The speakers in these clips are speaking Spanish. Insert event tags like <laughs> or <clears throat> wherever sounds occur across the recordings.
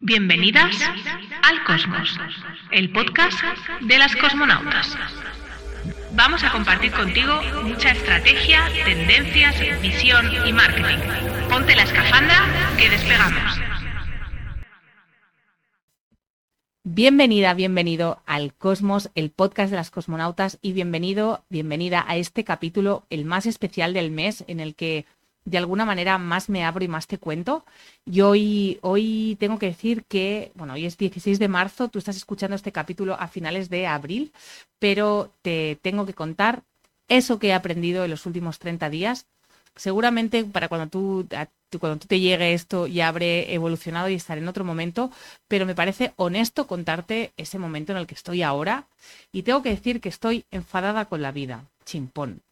Bienvenidas al Cosmos, el podcast de las cosmonautas. Vamos a compartir contigo mucha estrategia, tendencias, visión y marketing. Ponte la escafandra que despegamos. Bienvenida, bienvenido al Cosmos, el podcast de las cosmonautas y bienvenido, bienvenida a este capítulo, el más especial del mes en el que de alguna manera más me abro y más te cuento. Y hoy, hoy tengo que decir que, bueno, hoy es 16 de marzo, tú estás escuchando este capítulo a finales de abril, pero te tengo que contar eso que he aprendido en los últimos 30 días. Seguramente para cuando tú, cuando tú te llegue esto ya habré evolucionado y estaré en otro momento, pero me parece honesto contarte ese momento en el que estoy ahora y tengo que decir que estoy enfadada con la vida, chimpón.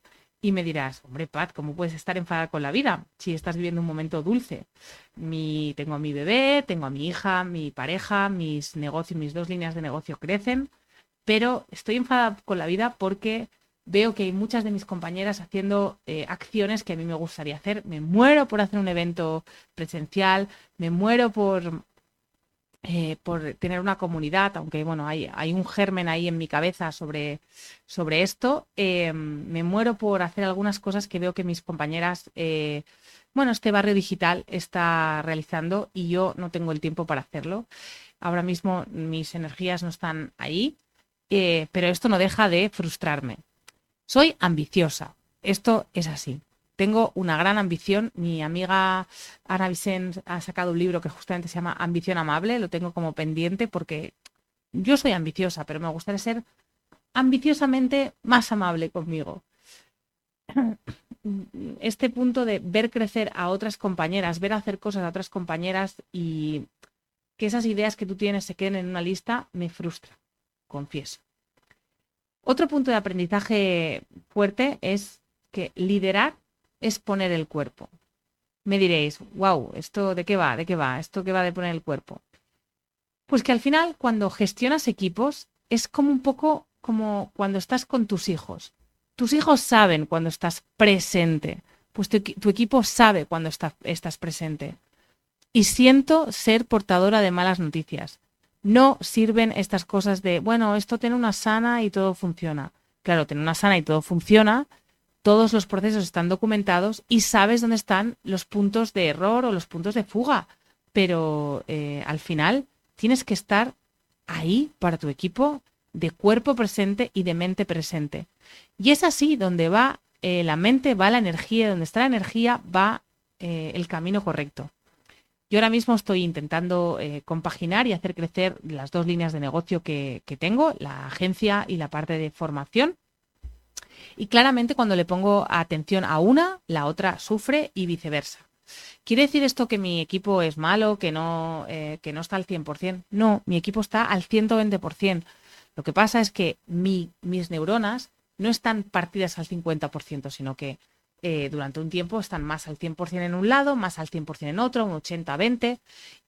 Y me dirás, hombre, Pat, ¿cómo puedes estar enfadada con la vida si estás viviendo un momento dulce? Mi, tengo a mi bebé, tengo a mi hija, mi pareja, mis negocios, mis dos líneas de negocio crecen, pero estoy enfadada con la vida porque veo que hay muchas de mis compañeras haciendo eh, acciones que a mí me gustaría hacer. Me muero por hacer un evento presencial, me muero por eh, por tener una comunidad, aunque bueno, hay, un germen ahí en mi cabeza sobre, sobre esto, eh, me muero por hacer algunas cosas que veo que mis compañeras, eh, bueno, este barrio digital está realizando y yo no tengo el tiempo para hacerlo. Ahora mismo mis energías no están ahí, pero esto no deja de frustrarme. Soy ambiciosa, esto es así tengo una gran ambición. Mi amiga Ana Vicens ha sacado un libro que justamente se llama Ambición Amable. Lo tengo como pendiente porque yo soy ambiciosa, pero me gustaría ser ambiciosamente más amable conmigo. <clears throat> Este punto de ver crecer a otras compañeras, ver hacer cosas a otras compañeras y que esas ideas que tú tienes se queden en una lista, me frustra, confieso. Otro punto de aprendizaje fuerte es que liderar es poner el cuerpo. Me diréis, wow, ¿esto de qué va? ¿De qué va? ¿Esto qué va de poner el cuerpo? Pues que al final, cuando gestionas equipos, es como un poco como cuando estás con tus hijos. Tus hijos saben cuando estás presente, pues tu, equipo sabe cuando estás presente. Y siento ser portadora de malas noticias. No sirven estas cosas de, bueno, esto tiene una sana y todo funciona. Claro, tiene una sana y todo funciona todos los procesos están documentados y sabes dónde están los puntos de error o los puntos de fuga. Pero eh, al final tienes que estar ahí para tu equipo de cuerpo presente y de mente presente. Y es así donde va eh, la mente, va la energía, donde está la energía va eh, el camino correcto. Yo ahora mismo estoy intentando compaginar y hacer crecer las dos líneas de negocio que, que tengo, la agencia y la parte de formación. Y claramente cuando le pongo atención a una, la otra sufre y viceversa. ¿Quiere decir esto que mi equipo es malo, que no, eh, que no está al 100%? No, mi equipo está al 120%. Lo que pasa es que mis neuronas no están partidas al 50%, sino que eh, durante un tiempo están más al 100% en un lado, más al 100% en otro, un 80-20.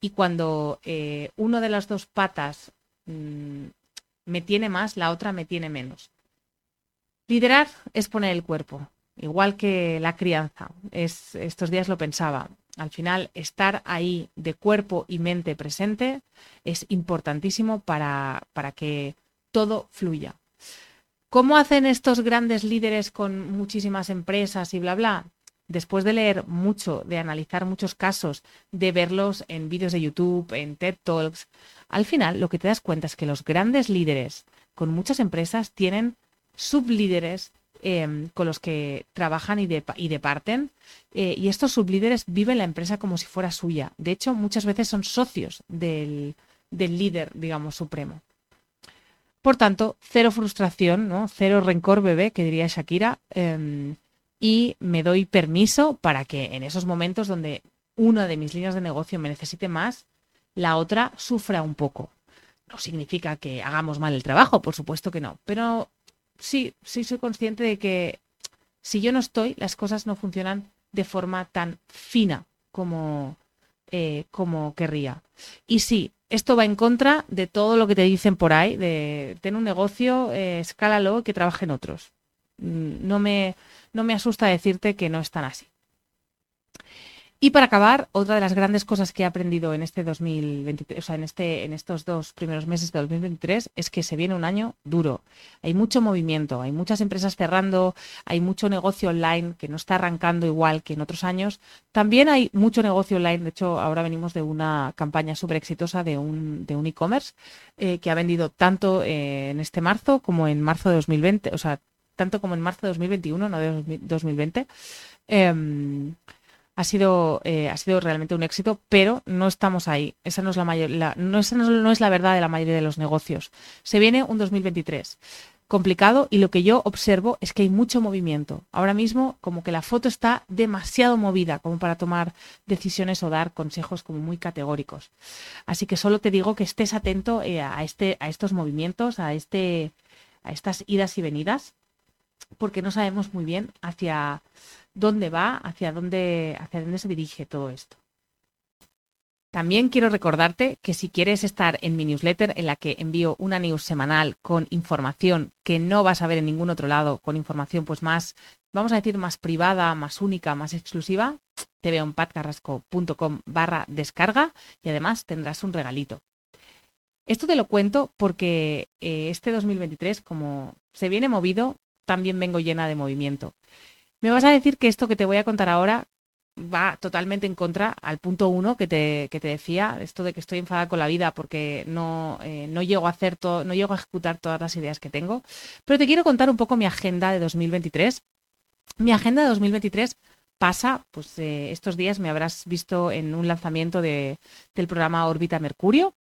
Y cuando eh, uno de las dos patas mm, me tiene más, la otra me tiene menos. Liderar es poner el cuerpo, igual que la crianza. Es, estos días lo pensaba. Al final, estar ahí de cuerpo y mente presente es importantísimo para, para que todo fluya. ¿Cómo hacen estos grandes líderes con muchísimas empresas y bla, bla? Después de leer mucho, de analizar muchos casos, de verlos en vídeos de YouTube, en TED Talks, al final lo que te das cuenta es que los grandes líderes con muchas empresas tienen sublíderes em, con los que trabajan y, departen. Eh, y estos sublíderes viven la empresa como si fuera suya. De hecho, muchas veces son socios del, líder, digamos, supremo. Por tanto, cero frustración, ¿no? cero rencor bebé, que diría Shakira. Em, y me doy permiso para que en esos momentos donde una de mis líneas de negocio me necesite más, la otra sufra un poco. No significa que hagamos mal el trabajo, por supuesto que no, pero sí, sí soy consciente de que si yo no estoy, las cosas no funcionan de forma tan fina como, eh, como querría. Y sí, esto va en contra de todo lo que te dicen por ahí, de tener un negocio, eh, escálalo, que trabajen otros. Mm, no me, no me asusta decirte que no están así. Y para acabar, otra de las grandes cosas que he aprendido en este 2023, o sea, en, este, en estos dos primeros meses de 2023, es que se viene un año duro. Hay mucho movimiento, hay muchas empresas cerrando, hay mucho negocio online que no está arrancando igual que en otros años. También hay mucho negocio online, de hecho, ahora venimos de una campaña súper exitosa de un de un e-commerce eh, que ha vendido tanto eh, en este marzo como en marzo de 2020, o sea, tanto como en marzo de 2021, no de 2020 ha sido, eh, ha sido realmente un éxito, pero no estamos ahí. Esa no es la, mayor, no, no, es la verdad de la mayoría de los negocios. Se viene un 2023 complicado y lo que yo observo es que hay mucho movimiento. Ahora mismo como que la foto está demasiado movida como para tomar decisiones o dar consejos como muy categóricos. Así que solo te digo que estés atento eh, a, este, a estos movimientos, a, este, a estas idas y venidas, porque no sabemos muy bien hacia dónde va, hacia dónde, hacia dónde se dirige todo esto. También quiero recordarte que si quieres estar en mi newsletter, en la que envío una news semanal con información que no vas a ver en ningún otro lado, con información pues más, vamos a decir, más privada, más única, más exclusiva, te veo en patcarrasco.com barra descarga y además tendrás un regalito. Esto te lo cuento porque eh, este 2023, como se viene movido, también vengo llena de movimiento. Me vas a decir que esto que te voy a contar ahora va totalmente en contra al punto uno que te, que te decía, esto de que estoy enfadada con la vida porque no, eh, no llego a hacer todo, no llego a ejecutar todas las ideas que tengo. Pero te quiero contar un poco mi agenda de 2023. Mi agenda de 2023 pasa, pues eh, estos días me habrás visto en un lanzamiento de, del programa Órbita Mercurio.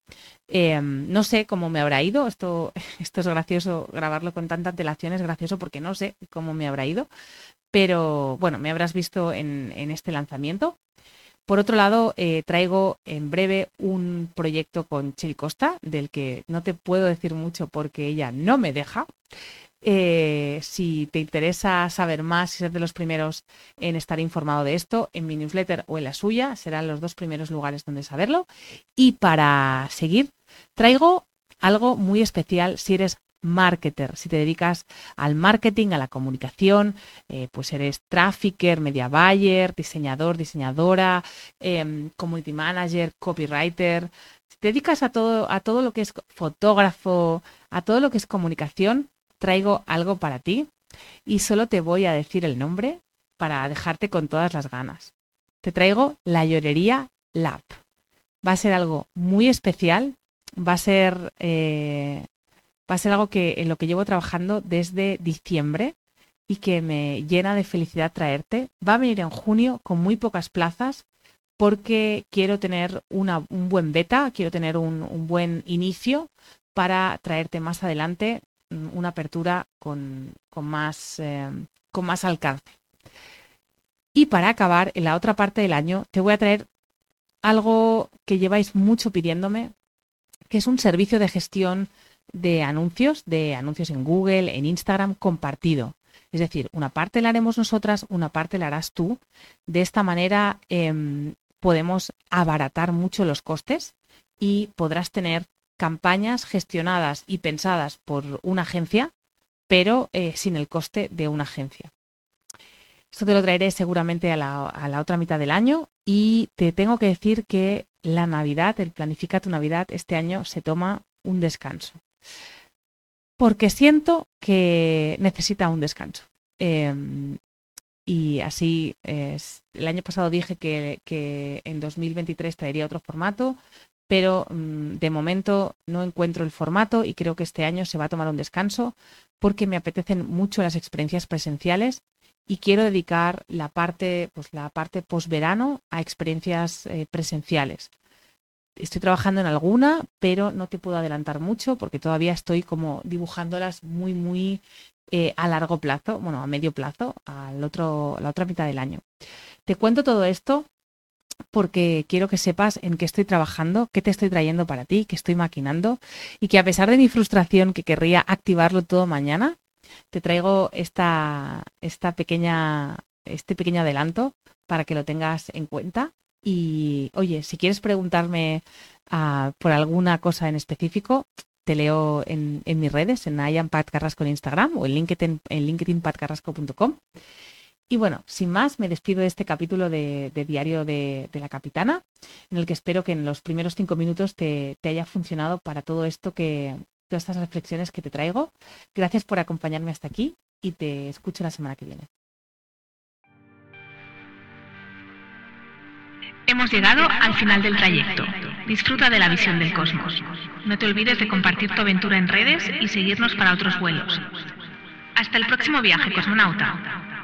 Em, no sé cómo me habrá ido, esto, <laughs> esto es gracioso, grabarlo con tanta antelación es gracioso porque no sé cómo me habrá ido, pero bueno, me habrás visto en, este lanzamiento. Por otro lado, eh, traigo en breve un proyecto con Chil Costa, del que no te puedo decir mucho porque ella no me deja. Eh, si te interesa saber más y ser de los primeros en estar informado de esto, en mi newsletter o en la suya, serán los dos primeros lugares donde saberlo. Y para seguir, traigo algo muy especial si eres marketer. Si te dedicas al marketing, a la comunicación, eh, pues eres trafficker, media buyer, diseñador, diseñadora, em, community manager, copywriter. Si te dedicas a todo, a todo lo que es fotógrafo, a todo lo que es comunicación, traigo algo para ti y solo te voy a decir el nombre para dejarte con todas las ganas. Te traigo la llorería Lab. Va a ser algo muy especial, va a ser eh, va a ser algo que en lo que llevo trabajando desde diciembre y que me llena de felicidad traerte. Va a venir en junio con muy pocas plazas porque quiero tener un buen beta, quiero tener un, buen inicio para traerte más adelante una apertura con, más, eh, con más alcance. Y para acabar, en la otra parte del año, te voy a traer algo que lleváis mucho pidiéndome, que es un servicio de gestión de anuncios, de anuncios en Google, en Instagram, compartido. Es decir, una parte la haremos nosotras, una parte la harás tú. De esta manera em, podemos abaratar mucho los costes y podrás tener campañas gestionadas y pensadas por una agencia, pero eh, sin el coste de una agencia. Esto te lo traeré seguramente a la, a la, otra mitad del año y te tengo que decir que la Navidad, el Planifica tu Navidad, este año se toma un descanso porque siento que necesita un descanso. Em, y así, es, el año pasado dije que, que, en 2023 traería otro formato, pero mm, de momento no encuentro el formato y creo que este año se va a tomar un descanso porque me apetecen mucho las experiencias presenciales y quiero dedicar la parte, pues la parte post-verano a experiencias eh, presenciales estoy trabajando en alguna, pero no te puedo adelantar mucho porque todavía estoy como dibujándolas muy, muy eh, a largo plazo, bueno, a medio plazo, al otro, la otra mitad del año. Te cuento todo esto porque quiero que sepas en qué estoy trabajando, qué te estoy trayendo para ti, qué estoy maquinando y que a pesar de mi frustración que querría activarlo todo mañana, te traigo esta, esta pequeña, este pequeño adelanto para que lo tengas en cuenta y oye, si quieres preguntarme ah, por alguna cosa en específico, te leo en, mis redes, en Carrasco en Instagram o en LinkedIn, en linkedinpatcarrasco.com. Y bueno, sin más, me despido de este capítulo de, Diario de, la Capitana, en el que espero que en los primeros cinco minutos te, te haya funcionado para todo esto que, todas estas reflexiones que te traigo. Gracias por acompañarme hasta aquí y te escucho la semana que viene. Hemos llegado al final del trayecto. Disfruta de la visión del cosmos. No te olvides de compartir tu aventura en redes y seguirnos para otros vuelos. Hasta el próximo viaje, cosmonauta.